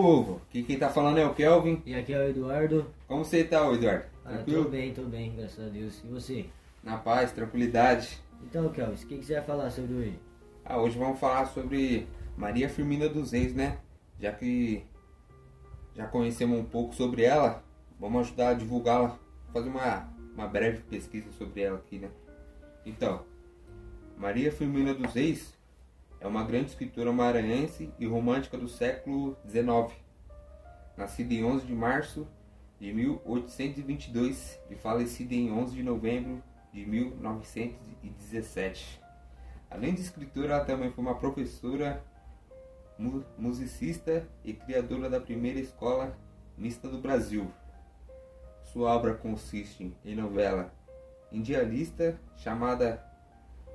povo! Aqui quem tá falando é o Kelvin. E aqui é o Eduardo. Como você tá, Eduardo? Ah, Tranquilo? tô bem, tô bem, graças a Deus. E você? Na paz, tranquilidade. Então, Kelvin, o que que você vai falar sobre hoje? Ah, hoje vamos falar sobre Maria Firmina dos Reis, né? Já que já conhecemos um pouco sobre ela, vamos ajudar a divulgá-la, fazer uma, uma breve pesquisa sobre ela aqui, né? Então, Maria Firmina dos Reis é uma grande escritora maranhense e romântica do século XIX. Nascida em 11 de março de 1822 e falecida em 11 de novembro de 1917. Além de escritora, ela também foi uma professora, mu- musicista e criadora da primeira escola mista do Brasil. Sua obra consiste em novela indianista chamada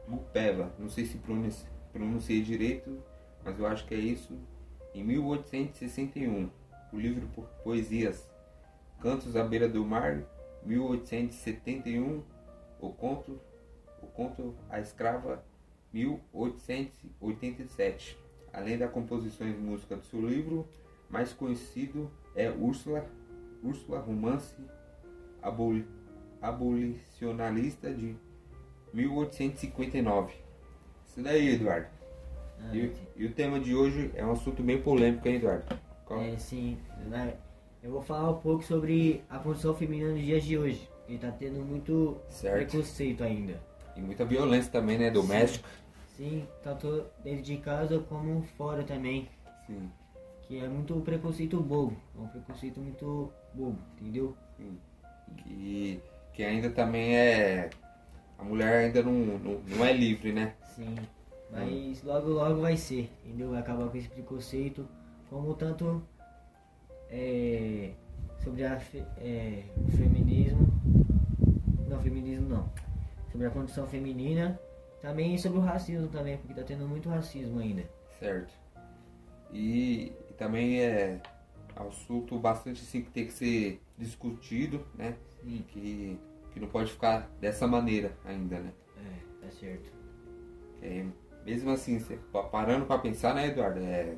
Gupeva, não sei se pronunci- pronunciei direito, mas eu acho que é isso, em 1861. O livro por poesias Cantos à beira do mar, 1871. O conto, o conto A Escrava, 1887. Além da composição de música do seu livro, mais conhecido é Úrsula, Úrsula Romance Aboli- Abolicionalista de 1859. Isso daí, Eduardo. Ah, E, o- e o tema de hoje é um assunto bem polêmico, hein, Eduardo? Qual? É, sim, né? eu vou falar um pouco sobre a condição feminina nos dias de hoje. E tá tendo muito Certo. preconceito ainda. E muita violência também, né? Doméstica. Sim, tanto dentro de casa como fora também. Sim, Que é muito preconceito bobo. É um preconceito muito bobo, entendeu? sim. Que, que ainda também é. A mulher ainda não, não, não é livre, né? Sim, mas logo logo vai ser, entendeu? Vai acabar com esse preconceito, como tanto é, sobre a é, o feminismo, não feminismo não, sobre a condição feminina, também sobre o racismo também, porque tá tendo muito racismo ainda. Certo. E, e também é assunto bastante assim que tem que ser discutido, né? Sim, Que, que não pode ficar dessa maneira ainda, né? é, tá certo. É, mesmo assim, parando para pensar, né, Eduardo? É,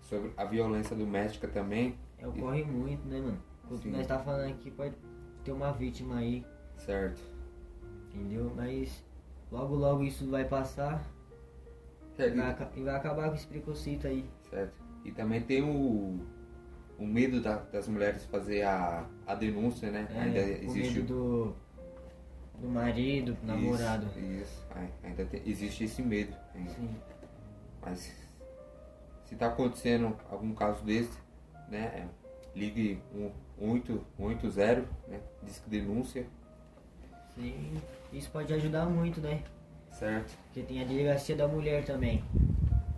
sobre a violência doméstica também, É, ocorre muito, né, mano? Enquanto Sim. nós tá falando aqui, pode ter uma vítima aí, certo? entendeu? Mas logo logo isso vai passar É, e vai, e vai acabar com esse preconceito aí. Certo. E também tem o, o medo da- das mulheres fazer a, a denúncia, né? É, ainda o existe medo do, do marido, do namorado. Isso, isso. Ai, ainda tem- existe esse medo. ainda. Sim, Mas se tá acontecendo algum caso desse, né? é, Ligue um, 180, né? Disque denúncia, sim. Isso pode ajudar muito, né? certo? Porque tem a delegacia da mulher também.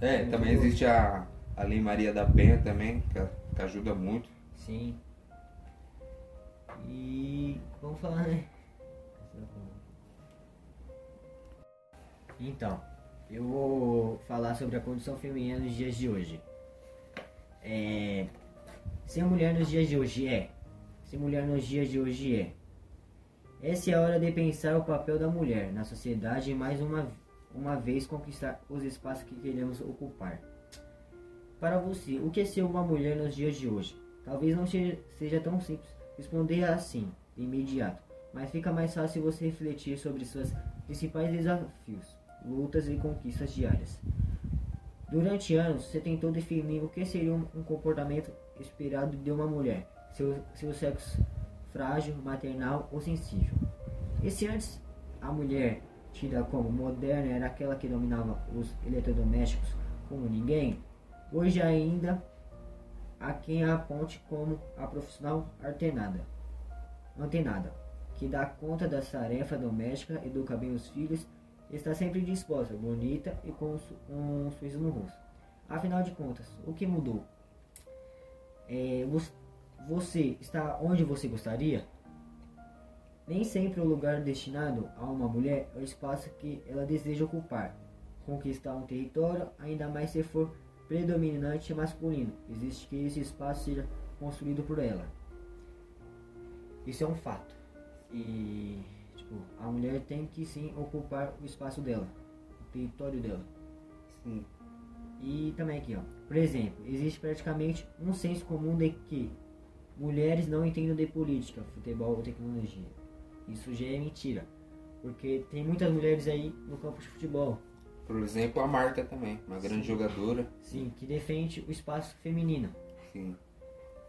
É, também existe a, a Lei Maria da Penha também, que, que ajuda muito. Sim. E vamos falar, né? Então, eu vou falar sobre a condição feminina nos dias de hoje. É, ser mulher nos dias de hoje é. Ser mulher nos dias de hoje é. Essa é a hora de pensar o papel da mulher na sociedade e mais uma, uma vez conquistar os espaços que queremos ocupar. Para você, o que é ser uma mulher nos dias de hoje? Talvez não seja, tão simples responder assim, de imediato, mas fica mais fácil você refletir sobre seus principais desafios, lutas e conquistas diárias. Durante anos, você tentou definir o que seria um comportamento esperado de uma mulher, seu, seu sexo frágil, maternal ou sensível. E se antes a mulher, tida como moderna, era aquela que dominava os eletrodomésticos como ninguém, hoje ainda há quem a aponte como a profissional antenada, antenada, que dá conta da tarefa doméstica, educa bem os filhos, está sempre disposta, bonita e com um sorriso no rosto. Afinal de contas, o que mudou? É, você está onde você gostaria? Nem sempre o lugar destinado a uma mulher é o espaço que ela deseja ocupar. Conquistar um território, ainda mais se for predominante masculino, existe que esse espaço seja construído por ela. Isso é um fato. E tipo, a mulher tem que sim ocupar o espaço dela, o território dela. Sim. E também aqui, ó. Por exemplo, existe praticamente um senso comum de que mulheres não entendem de política, futebol ou tecnologia. Isso já é mentira. Porque tem muitas mulheres aí no campo de futebol. Por exemplo, a Marta também, uma grande jogadora. Sim, que defende o espaço feminino. Sim.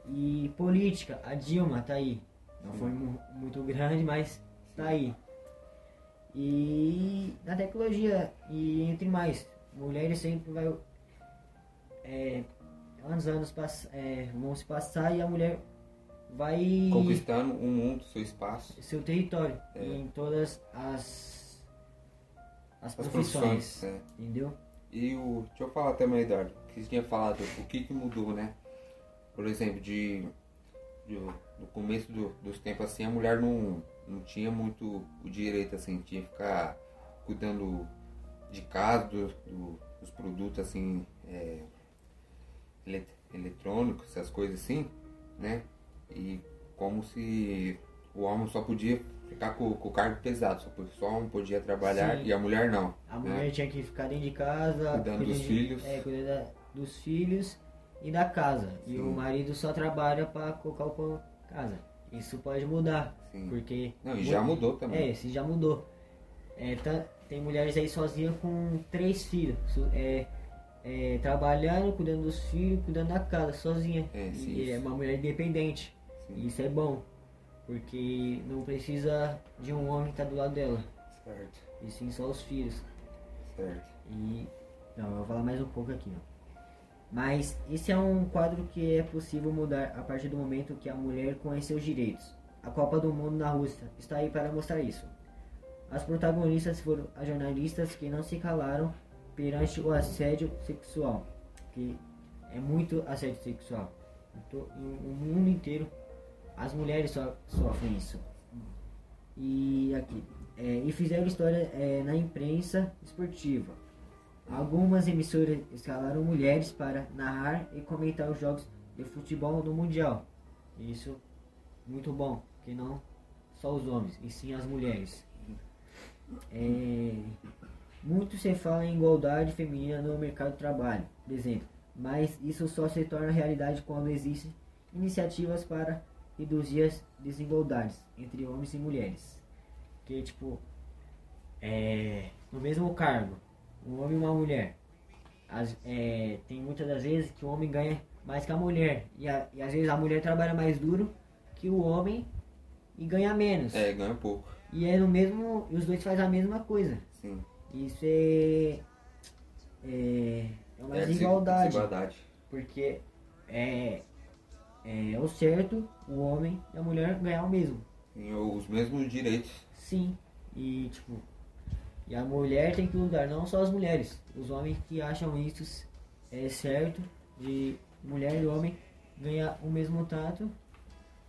E política, a Dilma tá aí. Não foi mu- muito grande, mas tá aí. E na tecnologia, e entre mais, mulheres sempre vai. É, anos, anos pass, é, vão se passar e a mulher vai. Conquistando o mundo, seu espaço. seu território É. em todas as, as, As profissões. profissões. é. Entendeu? E o. Deixa eu falar também, Eduardo. Que você tinha falado, o que, que mudou, né? Por exemplo, de. de no começo do- dos tempos assim, a mulher não, não tinha muito o direito, assim, tinha que ficar cuidando de casa, do, do- dos produtos assim, é, ele- eletrônicos, essas coisas assim, né? E como se o homem só podia ficar com, com o cargo pesado, só, só homem podia trabalhar Sim. e a mulher não. A né? mulher tinha que ficar dentro de casa, Cuidando dos de- filhos. É, cuidando da- dos filhos e da casa. E Sim. o marido só trabalha para colocar o pão em casa. Isso pode mudar, Sim. porque. Não, e já mudou também. É, isso já mudou. É, tá- tem mulheres aí sozinhas com três filhos. É, é, trabalhando, cuidando dos filhos, cuidando da casa, sozinha. É, sim, e é isso. uma mulher independente. Sim. E isso é bom. Porque não precisa de um homem que tá do lado dela. Certo, E sim só os filhos. certo. E. Não, eu vou falar mais um pouco aqui, ó. Mas esse é um quadro que é possível mudar a partir do momento que a mulher conheceu os direitos. A Copa do Mundo na Rússia está aí para mostrar isso. As protagonistas foram as jornalistas que não se calaram perante o assédio sexual, que é muito assédio sexual. Então, o mundo inteiro, as mulheres so, sofrem isso. E aqui, é, e fizeram história é, na imprensa esportiva. Algumas emissoras escalaram mulheres para narrar e comentar os jogos de futebol no Mundial. Isso muito bom, que não só os homens, e sim as mulheres. É, muito se fala em igualdade feminina no mercado de trabalho, por exemplo, mas isso só se torna realidade quando existem iniciativas para reduzir as desigualdades entre homens e mulheres. Que tipo, é, no mesmo cargo, um homem e uma mulher. As- é, tem muitas das vezes que o homem ganha mais que a mulher. E, a- e às vezes a mulher trabalha mais duro que o homem e ganha menos. É, ganha pouco. E é no mesmo. E os dois fazem a mesma coisa. Sim. Isso é. É, é uma É, desigualdade. Desigualdade. Porque é, é o certo o homem e a mulher ganhar o mesmo. Tem os mesmos direitos. Sim. E tipo. E a mulher tem que lutar, não só as mulheres. Os homens que acham isso é certo, de mulher e homem ganhar o mesmo trato,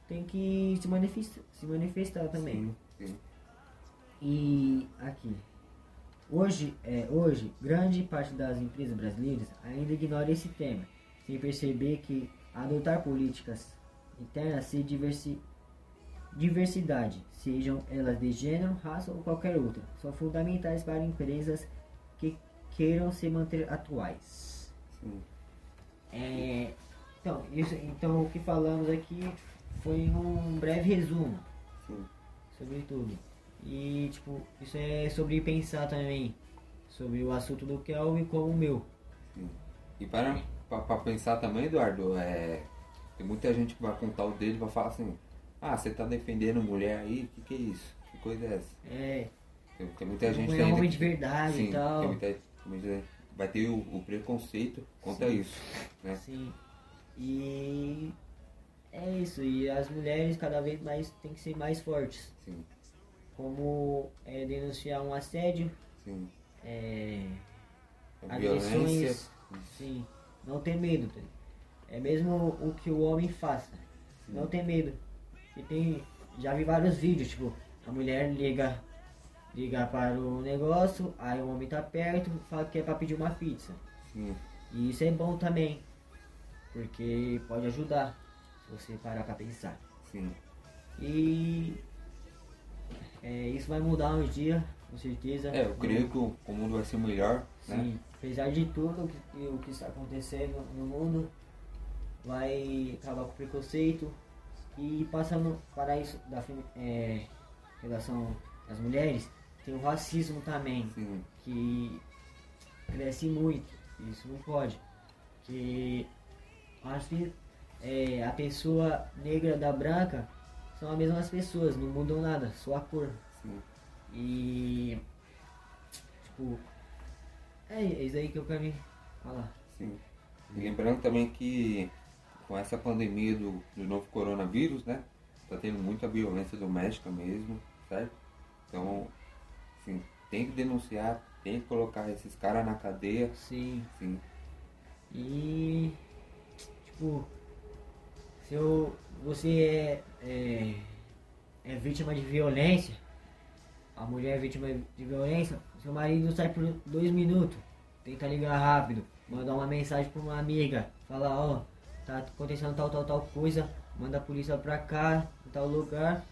tem que se manifestar, se manifestar também. Sim, sim. E aqui. Hoje, é, hoje, grande parte das empresas brasileiras ainda ignora esse tema, sem perceber que adotar políticas internas se diversi, diversidade, sejam elas de gênero, raça ou qualquer outra, são fundamentais para empresas que queiram se manter atuais. É, então, isso, então, o que falamos aqui foi um breve resumo Sim. sobre tudo. E, tipo, isso é sobre pensar também sobre o assunto do Kelvin como o meu. sim. E para, para, pensar também, Eduardo, é, tem muita gente que vai contar o dele e vai falar assim, ah, você tá defendendo mulher aí, o que, que é isso? Que coisa é essa? É, Tem, tem muita gente é ainda homem de verdade Sim, e tal. tem muita, muita- vai ter o, o preconceito contra Sim. isso, né? Sim. E é isso. E as mulheres cada vez mais têm que ser mais fortes. Sim, Como é, denunciar um assédio, sim. é, violência, agressões. Sim. Não ter medo. tá? É mesmo o que o homem faça. Não ter medo. E tem. Já vi vários vídeos, tipo, a mulher liga, liga para o negócio, aí o homem tá perto, fala que é pra pedir uma pizza. sim, E isso é bom também. Porque pode ajudar se você parar pra pensar. sim. E é, isso vai mudar um dia com certeza. É, eu creio que o, o mundo vai ser melhor, né? Apesar de tudo o que, o que está acontecendo no mundo, vai acabar com o preconceito e passando para isso da é, relação às mulheres, tem o racismo também, Sim, que cresce muito, isso não pode. Que acho que é, a pessoa negra da branca são as mesmas pessoas, não mudam nada, só a cor. sim. E tipo, é, é isso aí que eu quero falar. Sim. E lembrando também que com essa pandemia do, do novo coronavírus, né? Tá tendo muita violência doméstica mesmo, certo? Então, assim, tem que denunciar, tem que colocar esses caras na cadeia, Sim. sim. E tipo, se eu, você é, é, é vítima de violência, a mulher é vítima de violência, seu marido sai por dois minutos, tenta ligar rápido, mandar uma mensagem pra uma amiga, falar, ó, tá acontecendo tal, tal, tal coisa, manda a polícia pra cá, em tal lugar,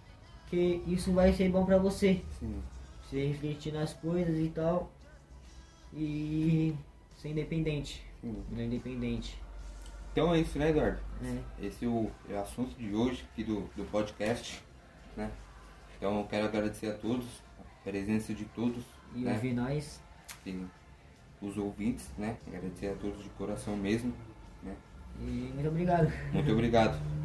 que isso vai ser bom pra você. Sim, Você refletir nas coisas e tal. E ser independente. sim. Independente. Então é isso, né, Eduardo? Né? Esse é o, é o assunto de hoje aqui do, do podcast, né? Então eu quero agradecer a todos, presença de todos, E né? ouvir nós. E os ouvintes, né? Agradecer a todos de coração mesmo, né? E muito obrigado. Muito obrigado.